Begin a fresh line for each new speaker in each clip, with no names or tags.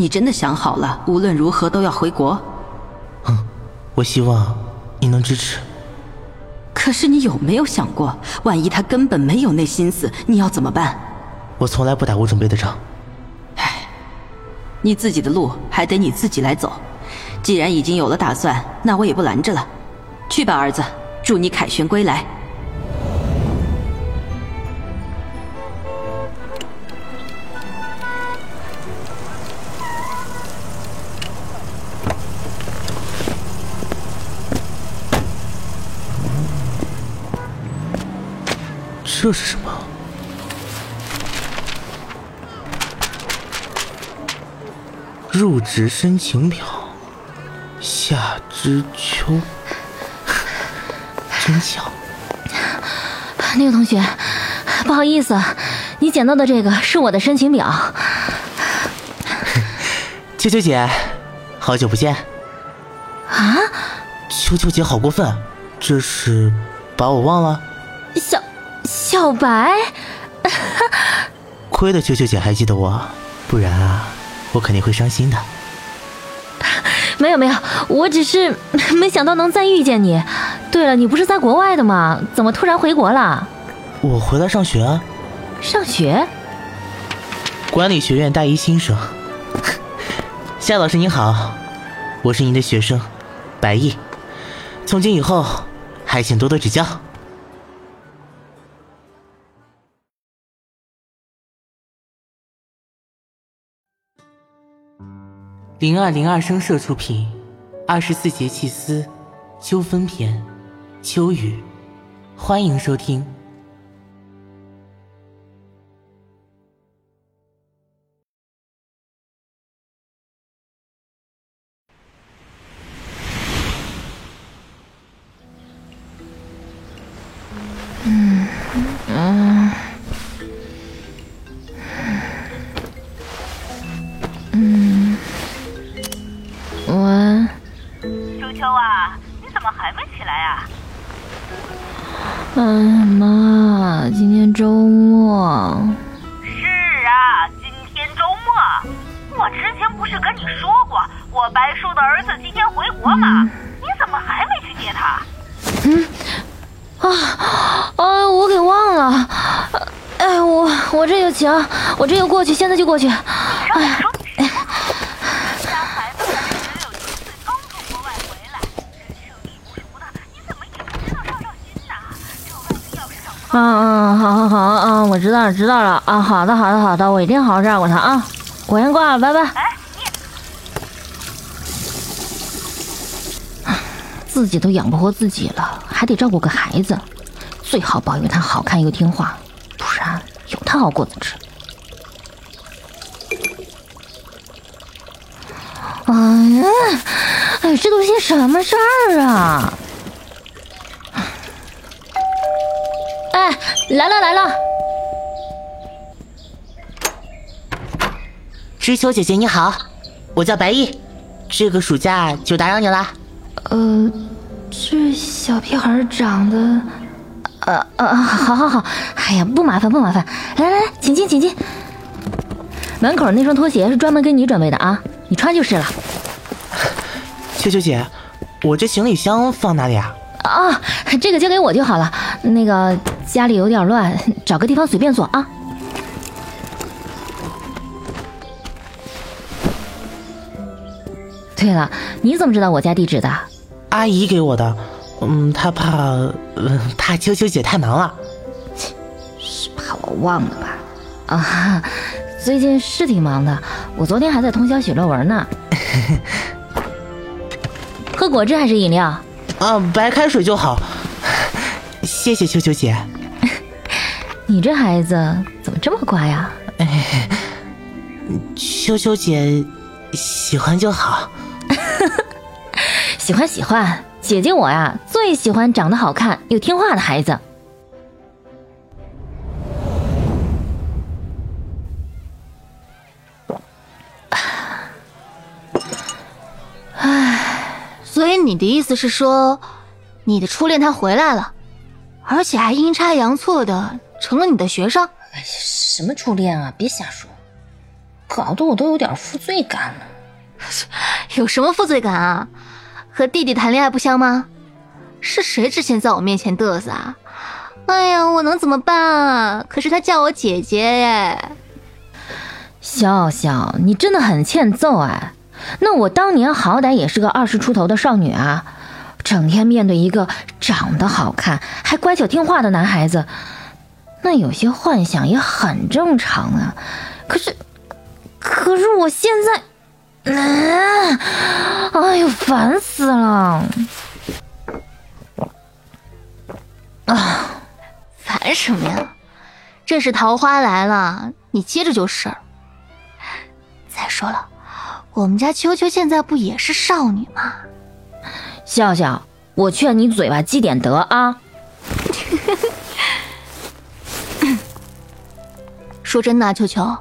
你真的想好了，无论如何都要回国？
嗯，我希望你能支持。
可是你有没有想过，万一他根本没有那心思，你要怎么办？
我从来不打无准备的仗。
唉，你自己的路还得你自己来走。既然已经有了打算，那我也不拦着了。去吧，儿子，祝你凯旋归来。
这是什么？入职申请表，夏之秋，真巧。
那个同学，不好意思，你捡到的这个是我的申请表。
秋秋姐，好久不见。
啊？
秋秋姐好过分，这是把我忘了？
小。小白，
亏得秋秋姐还记得我，不然啊，我肯定会伤心的。
没有没有，我只是 没想到能再遇见你。对了，你不是在国外的吗？怎么突然回国了？
我回来上学啊。
上学？
管理学院大一新生。夏老师您好，我是您的学生，白毅。从今以后，还请多多指教。零二零二声社出品，《二十四节气思·秋分篇》，秋雨，欢迎收听。
哎妈，今天周末。
是啊，今天周末。我之前不是跟你说过，我白叔的儿子今天回国吗？你怎么还没去接他？
嗯，啊，啊，我给忘了。哎，我我这就行，我这就过去，现在就过去。哎呀。啊啊，好好好啊！我知道了，知道了啊！好的，好的，好的，我一定好好照顾他啊！我先挂了，拜拜。哎自己都养不活自己了，还得照顾个孩子，最好保佑他好看又听话，不然有他好果子吃。哎呀，哎，这都些什么事儿啊？哎，来了来了！
知秋姐姐你好，我叫白毅，这个暑假就打扰你了。
呃，这小屁孩长得……呃呃，好好好，哎呀，不麻烦不麻烦，来来来，请进请进。门口那双拖鞋是专门给你准备的啊，你穿就是了。
秋秋姐，我这行李箱放哪里啊？
啊，这个交给我就好了。那个家里有点乱，找个地方随便坐啊。对了，你怎么知道我家地址的？
阿姨给我的。嗯，她怕，嗯，怕秋秋姐太忙了。
切，是怕我忘了吧？啊，最近是挺忙的，我昨天还在通宵写论文呢。喝果汁还是饮料？
啊，白开水就好，谢谢秋秋姐。
你这孩子怎么这么乖呀？
秋秋姐喜欢就好。
喜欢喜欢，姐姐我呀最喜欢长得好看又听话的孩子。
你的意思是说，你的初恋他回来了，而且还阴差阳错的成了你的学生？
哎呀什么初恋啊！别瞎说。搞得我都有点负罪感了。
有什么负罪感啊？和弟弟谈恋爱不香吗？是谁之前在我面前嘚瑟啊？哎呀，我能怎么办啊？可是他叫我姐姐耶。
笑笑，你真的很欠揍哎！那我当年好歹也是个二十出头的少女啊，整天面对一个长得好看还乖巧听话的男孩子，那有些幻想也很正常啊。可是，可是我现在，啊，哎呦，烦死了！
啊，烦什么呀？这是桃花来了，你接着就是再说了，我们家秋秋现在不也是少女吗？
笑笑，我劝你嘴巴积点德啊！
说真的，秋秋，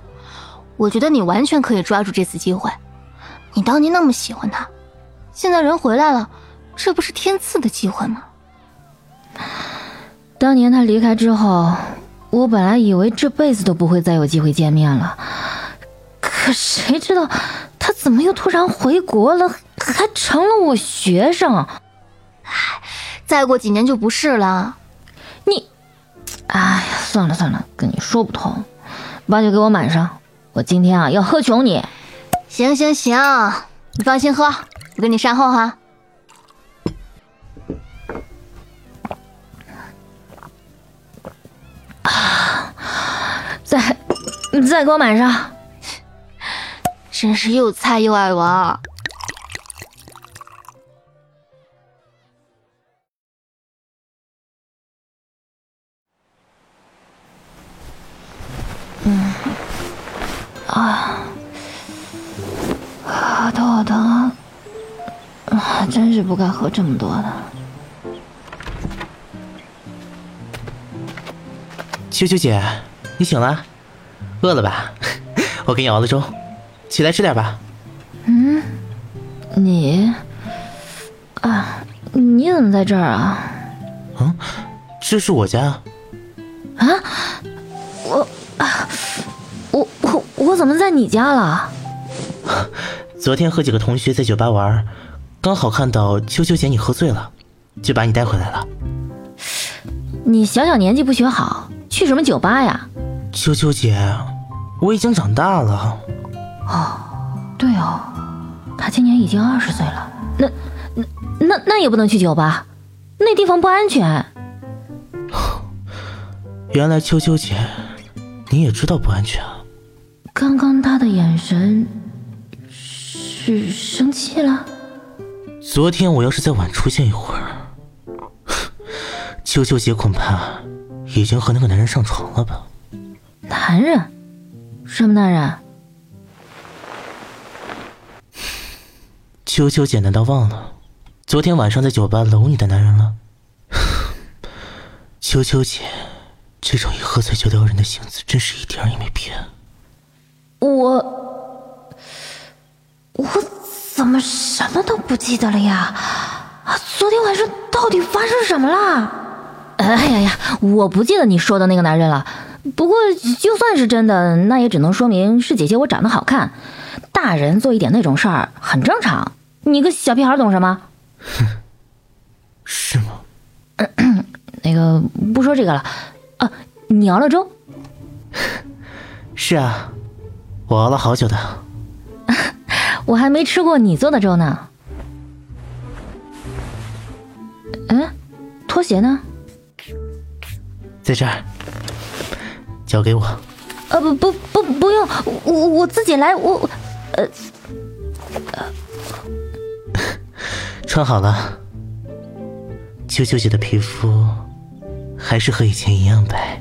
我觉得你完全可以抓住这次机会。你当年那么喜欢他，现在人回来了，这不是天赐的机会吗？
当年他离开之后，我本来以为这辈子都不会再有机会见面了。可谁知道，他怎么又突然回国了，还成了我学生？
唉，再过几年就不是了。
你，哎呀，算了算了，跟你说不通。把酒给我满上，我今天啊要喝穷你。
行行行，你放心喝，我给你善后哈。
啊 再，再给我满上。
真是又菜又爱玩。
嗯，啊，好疼好疼，啊，真是不该喝这么多的。
秋秋姐，你醒了？饿了吧？我给你熬了粥，起来吃点吧。
嗯，你啊，你怎么在这儿啊？
嗯，这是我家。
啊，我啊，我我我怎么在你家了？
昨天和几个同学在酒吧玩，刚好看到秋秋姐你喝醉了，就把你带回来了。
你小小年纪不学好。去什么酒吧呀，
秋秋姐，我已经长大了。
哦，对哦，他今年已经二十岁了。那那那那也不能去酒吧，那地方不安全。
原来秋秋姐，你也知道不安全啊。
刚刚他的眼神是生气了。
昨天我要是再晚出现一会儿，秋秋姐恐怕。已经和那个男人上床了吧？
男人？什么男人？
秋秋姐难道忘了昨天晚上在酒吧搂你的男人了？秋秋姐，这种一喝醉就撩人的性子，真是一点也没变。
我我怎么什么都不记得了呀？啊，昨天晚上到底发生什么了？哎呀呀！我不记得你说的那个男人了。不过就算是真的，那也只能说明是姐姐我长得好看。大人做一点那种事儿很正常。你个小屁孩懂什么？
哼，是吗？
那个不说这个了。啊，你熬了粥？
是啊，我熬了好久的。
我还没吃过你做的粥呢。嗯，拖鞋呢？
在这儿，交给我。
呃，不不不，不用，我我自己来。我，呃，
穿好了。秋秋姐的皮肤还是和以前一样白。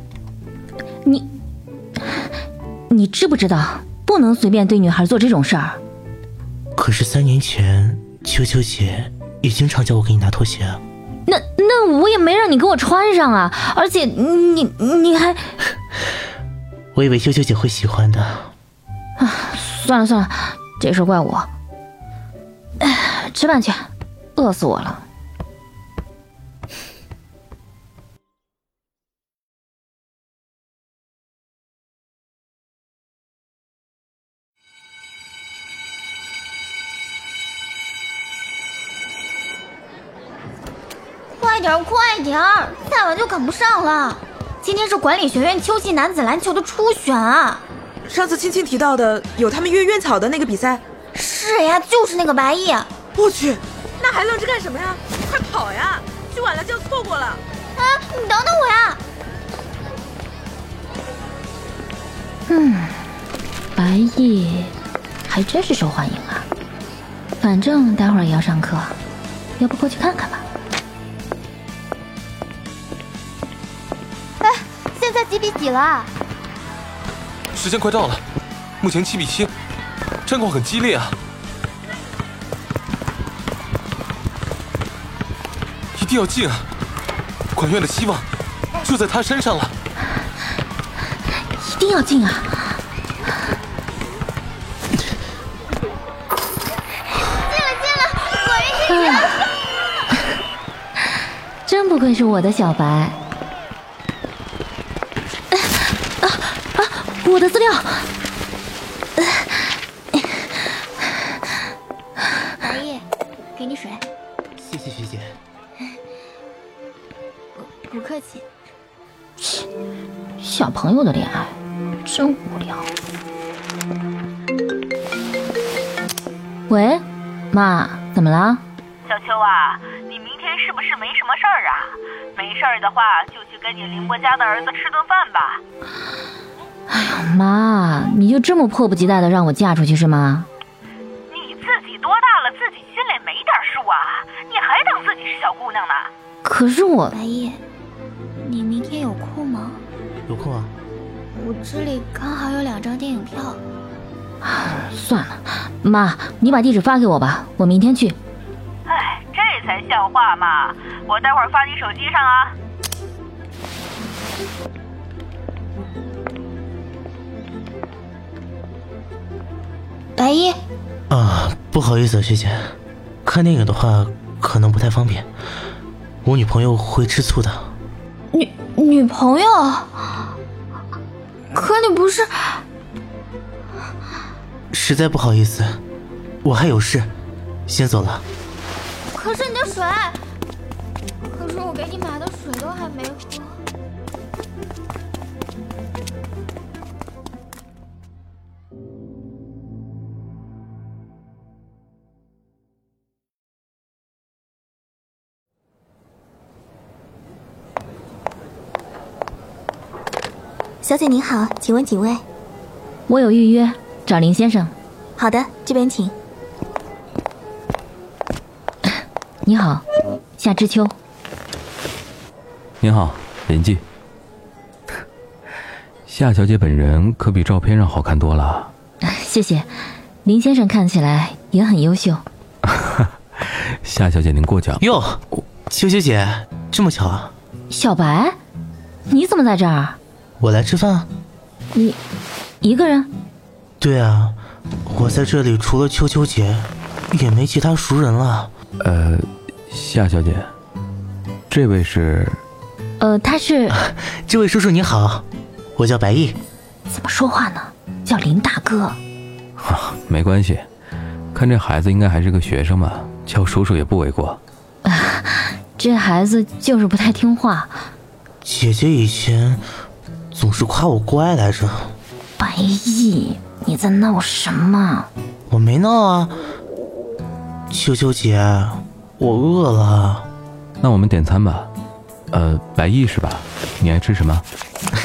你，你知不知道不能随便对女孩做这种事儿？
可是三年前，秋秋姐也经常叫我给你拿拖鞋啊。
那那我也没让你给我穿上啊，而且你你还，
我以为秋秋姐会喜欢的。
啊，算了算了，这事怪我。吃饭去，饿死我了。快点快点再晚就赶不上了。今天是管理学院秋季男子篮球的初选啊。
上次青青提到的有他们院院草的那个比赛。
是呀就是那个白衣
我去那还愣着干什么呀？快跑呀！去晚了就要错过了。
啊，你等等我呀！嗯，白毅还真是受欢迎啊。反正待会儿也要上课，要不过去看看吧。
哎，现在几比几了？
时间快到了，目前七比七，战况很激烈啊！定要进啊！管院的希望就在他身上了，
一定要进啊！
进了进了，果然是你！
真不愧是我的小白。啊啊！我的资料。
白毅，给你水。
谢谢学姐。
不客气。
切小朋友的恋爱真无聊。喂，妈，怎么了？
小秋啊，你明天是不是没什么事儿啊？没事儿的话，就去跟你林伯家的儿子吃顿饭吧。
哎呀，妈，你就这么迫不及待的让我嫁出去是吗？
你自己多大了，自己心里没点数啊？你还当自己是小姑娘呢？
可是我
白夜，你明天有空吗？
有空啊。
我这里刚好有两张电影票。
算了，妈，你把地址发给我吧，我明天去。
哎，这才像话嘛！我待会儿发你手机上啊。
白毅，
啊，不好意思，学姐，看电影的话可能不太方便，我女朋友会吃醋的。
女女朋友？可你不是……
实在不好意思，我还有事，先走了。
可是你的水，可是我给你买的水都还没喝。
小姐您好，请问几位？
我有预约，找林先生。
好的，这边请。
你好，夏之秋。
您好，林记。夏小姐本人可比照片上好看多了。
谢谢，林先生看起来也很优秀。
夏小姐您过奖。
哟，秋秋姐，这么巧啊！
小白，你怎么在这儿？
我来吃饭。
你一个人？
对啊，我在这里除了秋秋姐，也没其他熟人了。
呃，夏小姐，这位是？
呃，他是。
这位叔叔你好，我叫白毅。
怎么说话呢？叫林大哥。
啊，没关系，看这孩子应该还是个学生吧，叫叔叔也不为过。
啊，这孩子就是不太听话。
姐姐以前总是夸我乖来着。
白毅，你在闹什么？
我没闹啊。秋秋姐，我饿了。
那我们点餐吧。呃，白毅是吧？你爱吃什么？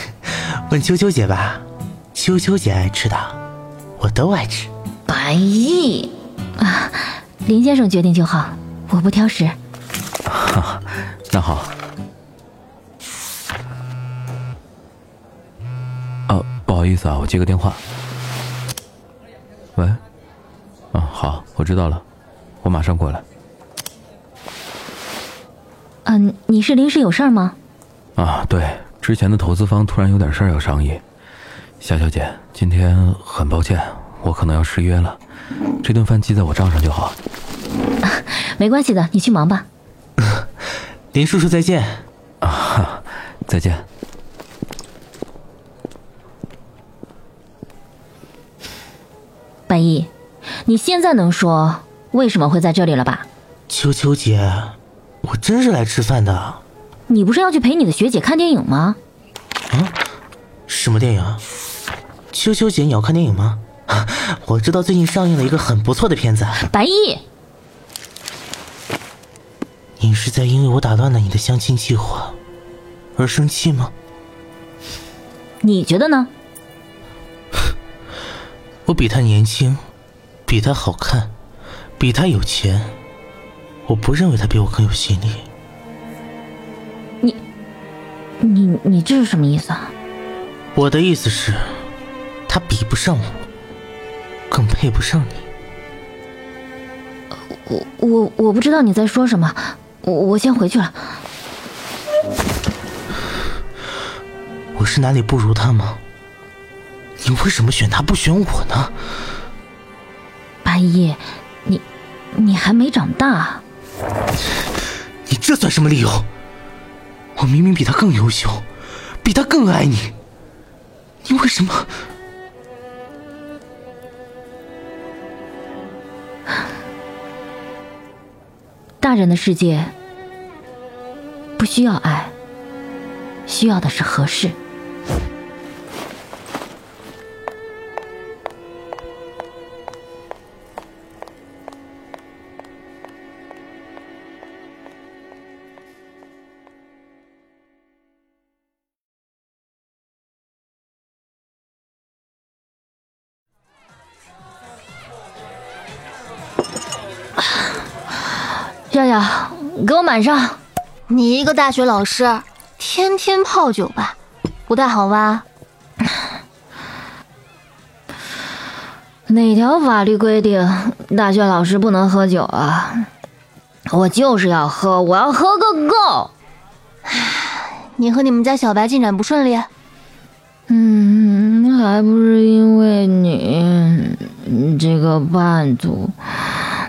问秋秋姐吧，秋秋姐爱吃的，我都爱吃。
白毅，啊，林先生决定就好，我不挑食。
哈，那好。好意思啊，我接个电话。喂，嗯，好，我知道了，我马上过来。
嗯，你是临时有事儿吗？
啊，对，之前的投资方突然有点事儿要商议。夏小姐，今天很抱歉，我可能要失约了，这顿饭记在我账上就好。
啊 没关系的，你去忙吧。
林叔叔再见。
啊，再见。
白毅，你现在能说为什么会在这里了吧？
秋秋姐，我真是来吃饭的。
你不是要去陪你的学姐看电影吗？
啊什么电影啊？秋秋姐，你要看电影吗？我知道最近上映了一个很不错的片子。
白毅，
你是在因为我打乱了你的相亲计划而生气吗？
你觉得呢？
我比他年轻，比他好看，比他有钱。我不认为他比我更有吸引力。
你你你这是什么意思啊？
我的意思是，他比不上我，更配不上你。
我我我不知道你在说什么，我我先回去了。
我是哪里不如他吗？你为什么选他不选我呢？
八一，你你还没长大。
你这算什么理由？我明明比他更优秀，比他更爱你，你为什么？
大人的世界不需要爱，需要的是合适。笑笑，给我满上。
你一个大学老师，天天泡酒吧，不太好吧？
哪条法律规定大学老师不能喝酒啊？我就是要喝，我要喝个够。
你和你们家小白进展不顺利？
嗯，还不是因为你这个叛徒。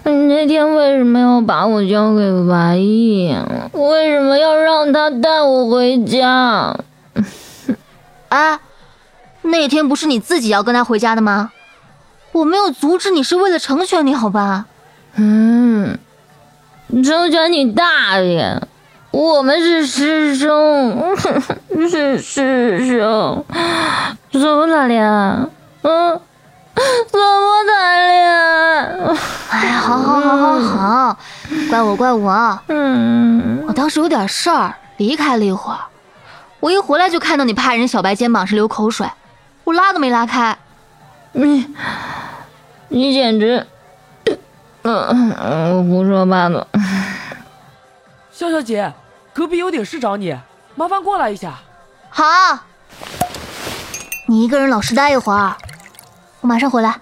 你那天为什么要把我交给白毅？为什么要让他带我回家？
啊，那天不是你自己要跟他回家的吗？我没有阻止你，是为了成全你，好吧？
嗯，成全你大爷！我们是师兄，是师兄，怎么谈恋爱？嗯，怎么谈恋爱？
哎，好好好好好，怪我怪我。
嗯，
我当时有点事儿，离开了一会儿。我一回来就看到你趴人小白肩膀上流口水，我拉都没拉开。
你，你简直……嗯，我胡说八道。
笑笑姐，隔壁有点事找你，麻烦过来一下。
好，你一个人老实待一会儿，我马上回来。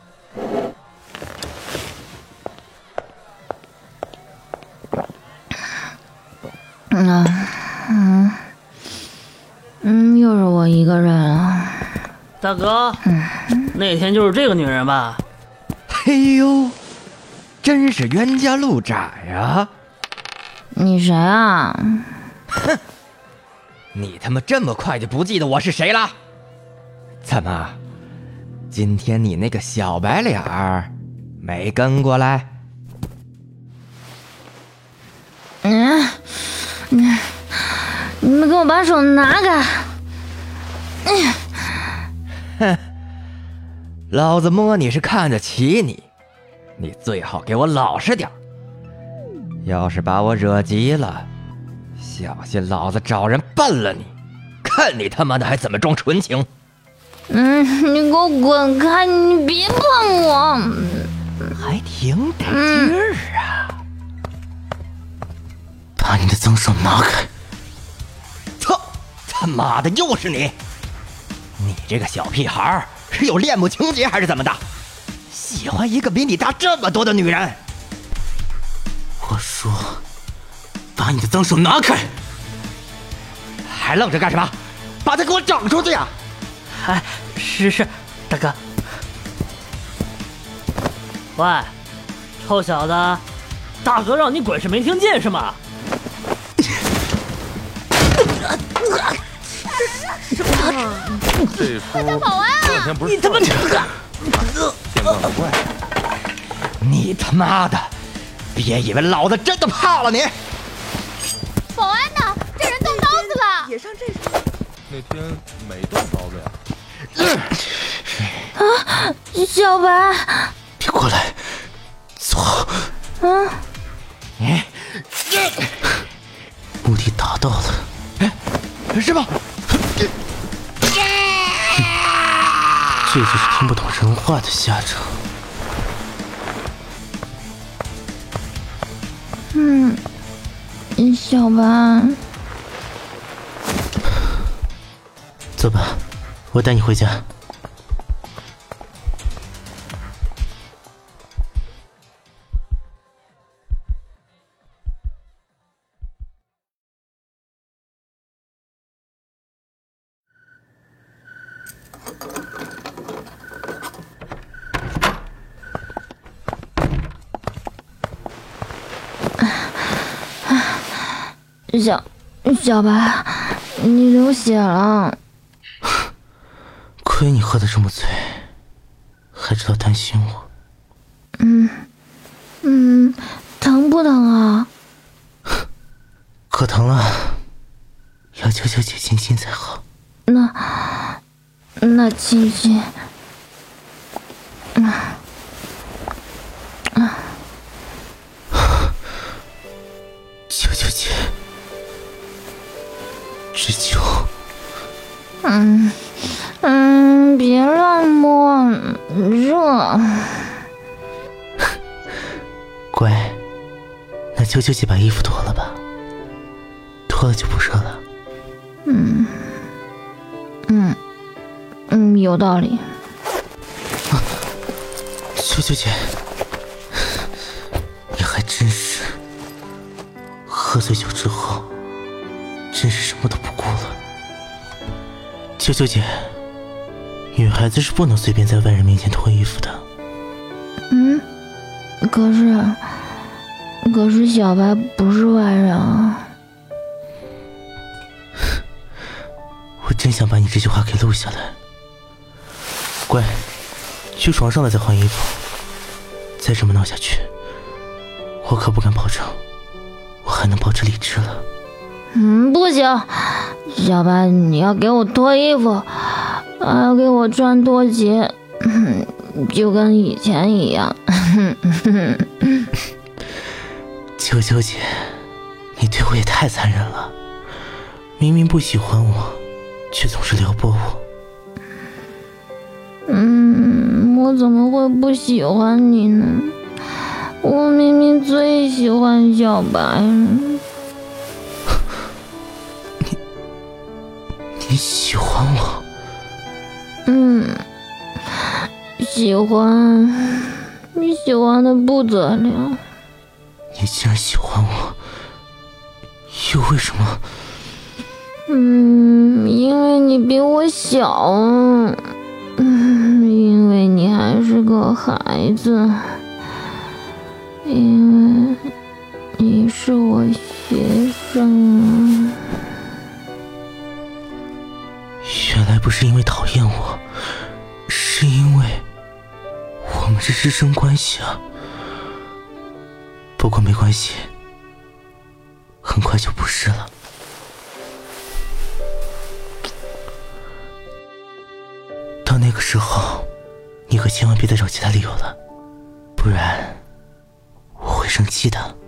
嗯嗯嗯，又是我一个人啊！
大哥，那天就是这个女人吧？
嘿呦，真是冤家路窄呀！
你谁啊？
哼，你他妈这么快就不记得我是谁了？怎么，今天你那个小白脸儿没跟过来？
嗯，你你们给我把手拿开！
嗯，哼，老子摸你是看得起你，你最好给我老实点要是把我惹急了，小心老子找人办了你！看你他妈的还怎么装纯情！
嗯，你给我滚开！你别碰我！
还挺得劲儿啊！
把你的脏手拿开！
操！他妈的，又是你！你这个小屁孩是有恋母情节还是怎么的？喜欢一个比你大这么多的女人？
我说，把你的脏手拿开！
还愣着干什么？把他给我整出去呀！
哎，是是，大哥。喂，臭小子，大哥让你滚是没听见是吗？
这出这两天不是
你他妈
见怪不怪。
你他妈的，别以为老子真的怕了你！
保安呢？这人动刀子了！
也上这
那天没动刀子呀。
啊，小白，
别过来，走。
嗯，
哎，
目的达到了。
哎，师傅，
这就是听不懂人话的下场。
嗯，小白，
走吧，我带你回家。
小小白，你流血了。
亏你喝的这么醉，还知道担心我。
嗯嗯，疼不疼啊？
可疼了，要求求姐亲亲才好。
那那亲亲，
乖，那秋秋姐把衣服脱了吧，脱了就不热了。
嗯嗯嗯，有道理。
秋秋姐，你还真是喝醉酒之后，真是什么都不顾了。秋秋姐，女孩子是不能随便在外人面前脱衣服的。
嗯，可是可是小白不是外人啊。
我真想把你这句话给录下来。乖，去床上了再换衣服。再这么闹下去，我可不敢保证我还能保持理智了。
嗯，不行，小白，你要给我脱衣服，还要给我穿拖鞋，就跟以前一样。
求求姐，你对我也太残忍了！明明不喜欢我，却总是撩拨我。
嗯，我怎么会不喜欢你呢？我明明最喜欢小白了。
你你喜欢我？
嗯，喜欢，你喜欢的不得了。
你竟然喜欢我，又为什么？
嗯，因为你比我小，嗯，因为你还是个孩子，因为你是我学生啊。
原来不是因为讨厌我，是因为我们是师生关系啊。不过没关系，很快就不是了。到那个时候，你可千万别再找其他理由了，不然我会生气的。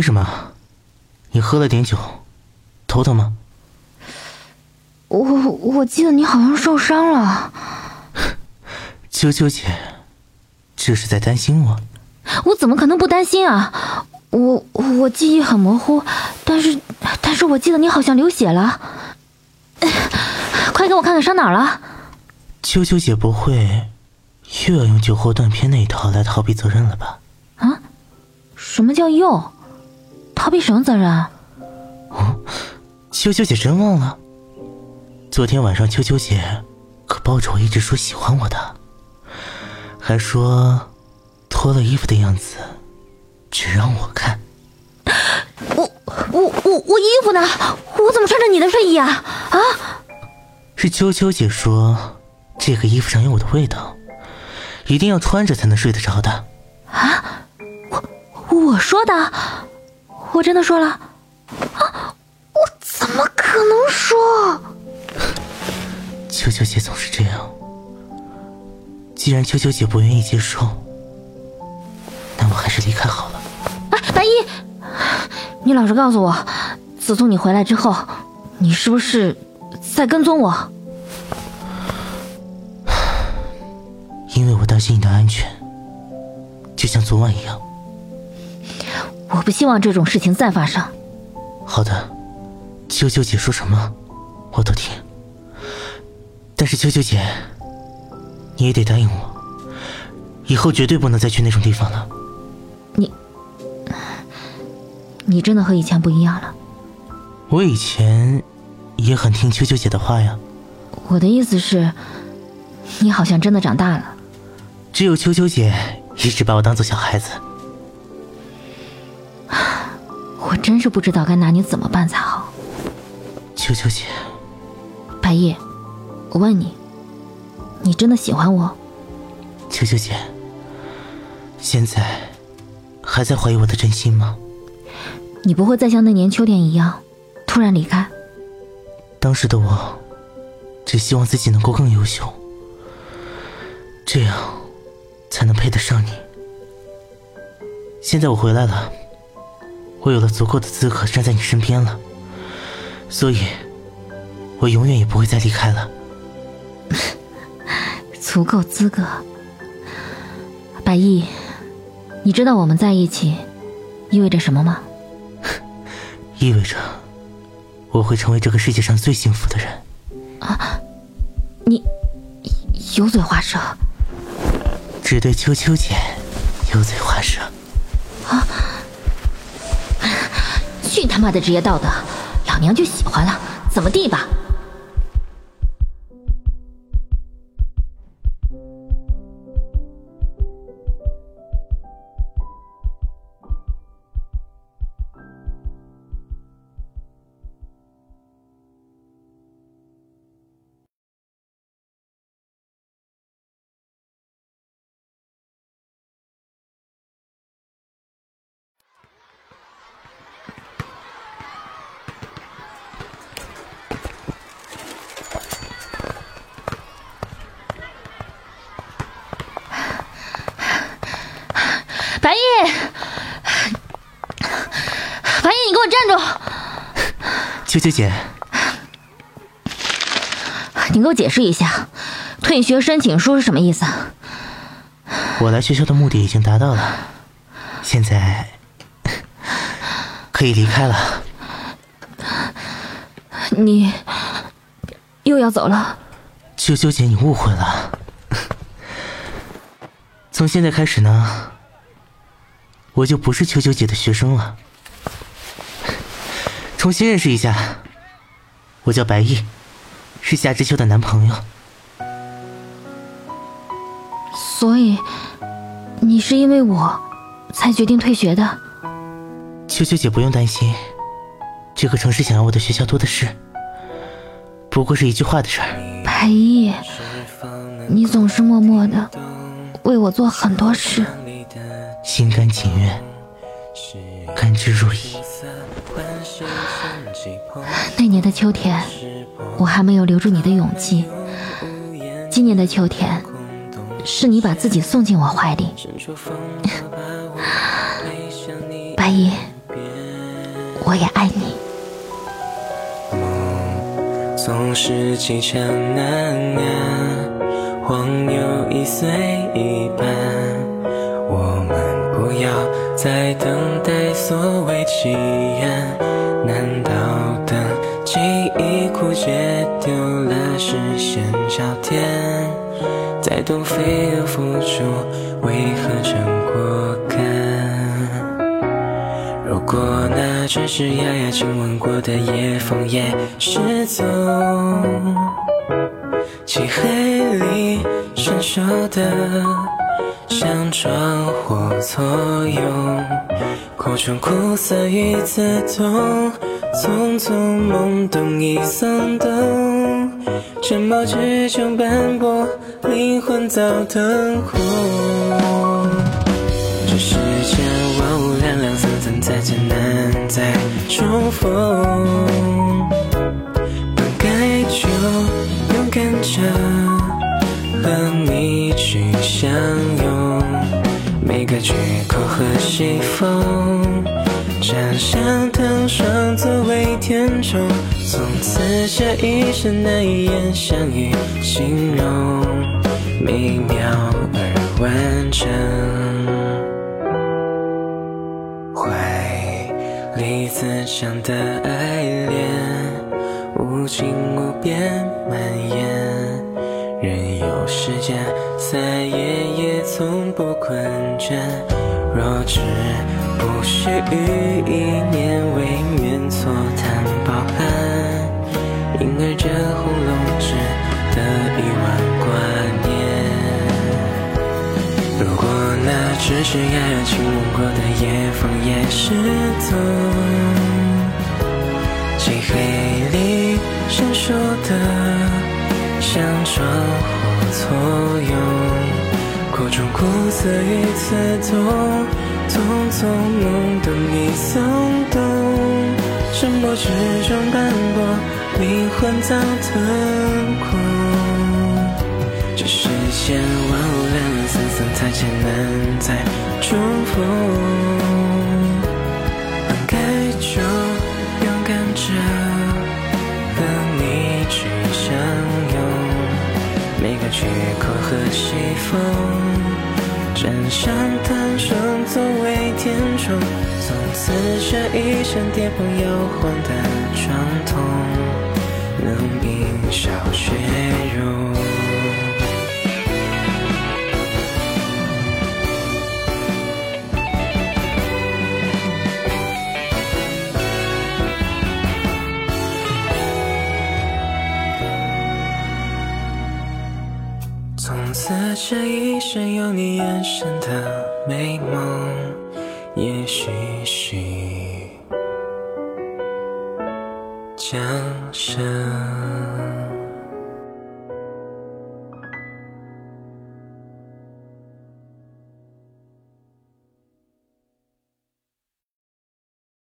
没什么，你喝了点酒，头疼吗？
我我记得你好像受伤了。
秋秋姐，这是在担心我？
我怎么可能不担心啊？我我记忆很模糊，但是但是我记得你好像流血了。快给我看看伤哪儿了？
秋秋姐不会又要用酒后断片那一套来逃避责任了吧？
啊？什么叫又？逃避什么责任？
哦，秋秋姐真忘了？昨天晚上秋秋姐可抱着我一直说喜欢我的，还说脱了衣服的样子只让我看。
我我我我衣服呢？我怎么穿着你的睡衣啊？啊？
是秋秋姐说。这个衣服上有我的味道，一定要穿着才能睡得着的。
啊，我我说的，我真的说了啊！我怎么可能说？
秋秋姐总是这样。既然秋秋姐不愿意接受，那我还是离开好了。
哎，白衣，你老实告诉我，自从你回来之后，你是不是在跟踪我？
因为我担心你的安全，就像昨晚一样。
我不希望这种事情再发生。
好的，秋秋姐说什么，我都听。但是秋秋姐，你也得答应我，以后绝对不能再去那种地方了。
你，你真的和以前不一样了。
我以前也很听秋秋姐的话呀。
我的意思是，你好像真的长大了。
只有秋秋姐一直把我当做小孩子，
真是不知道该拿你怎么办才好。
秋秋姐，
白夜，我问你，你真的喜欢我？
秋秋姐，现在还在怀疑我的真心吗？
你不会再像那年秋天一样突然离开？
当时的我，只希望自己能够更优秀，这样。才能配得上你。现在我回来了，我有了足够的资格站在你身边了，所以，我永远也不会再离开了。
足够资格，百毅，你知道我们在一起意味着什么吗？
意味着我会成为这个世界上最幸福的人。
啊，你油嘴滑舌。
只对秋秋姐油嘴滑舌。
啊！去他妈的职业道德！老娘就喜欢了，怎么地吧？白夜，白夜，你给我站住！
秋秋姐，
你给我解释一下，退学申请书是什么意思？
我来学校的目的已经达到了，现在可以离开了。
你又要走了？
秋秋姐，你误会了。从现在开始呢？我就不是秋秋姐的学生了，重新认识一下。我叫白毅，是夏之秋的男朋友。
所以，你是因为我才决定退学的？
秋秋姐不用担心，这个城市想要我的学校多的是，不过是一句话的事儿。
白毅，你总是默默的为我做很多事。
心甘情愿，甘之如饴。
那年的秋天，我还没有留住你的勇气。今年的秋天，是你把自己送进我怀里。白衣，我也爱你。总是难一岁一半。不要再等待所谓祈愿，难道等？
记忆枯竭，丢了视线焦点，在东飞的付出，为何成果感？如果那只是遥遥亲吻过的夜风也失踪，漆黑里闪烁的像窗户作用，苦中苦涩与自动。匆匆懵懂已松动，沉默之中斑驳，灵魂早灯红。这世间万物两两，三三再见难再重逢。本该就勇敢着和你去相拥，个句口和西风。站上藤双作为天中，从此这一生难以言相遇形容，美妙而完整。怀里滋长的爱恋，无尽无边蔓延，任由时间在夜夜从不困倦。若只不是与一念未眠错谈饱含，因而这红楼只得一万挂念。如果那只是遥遥亲吻过的夜风也失踪，漆黑里闪烁的像窗户错用，苦中苦涩与刺痛。匆匆懵懂已松动，沉默之中斑驳，灵魂早腾空。这世间万物两两，层层太艰难再重逢。每个缺口和西风。枕上谈生作为填充，从此这一生跌碰摇晃的创痛，能冰消雪融。深的美梦。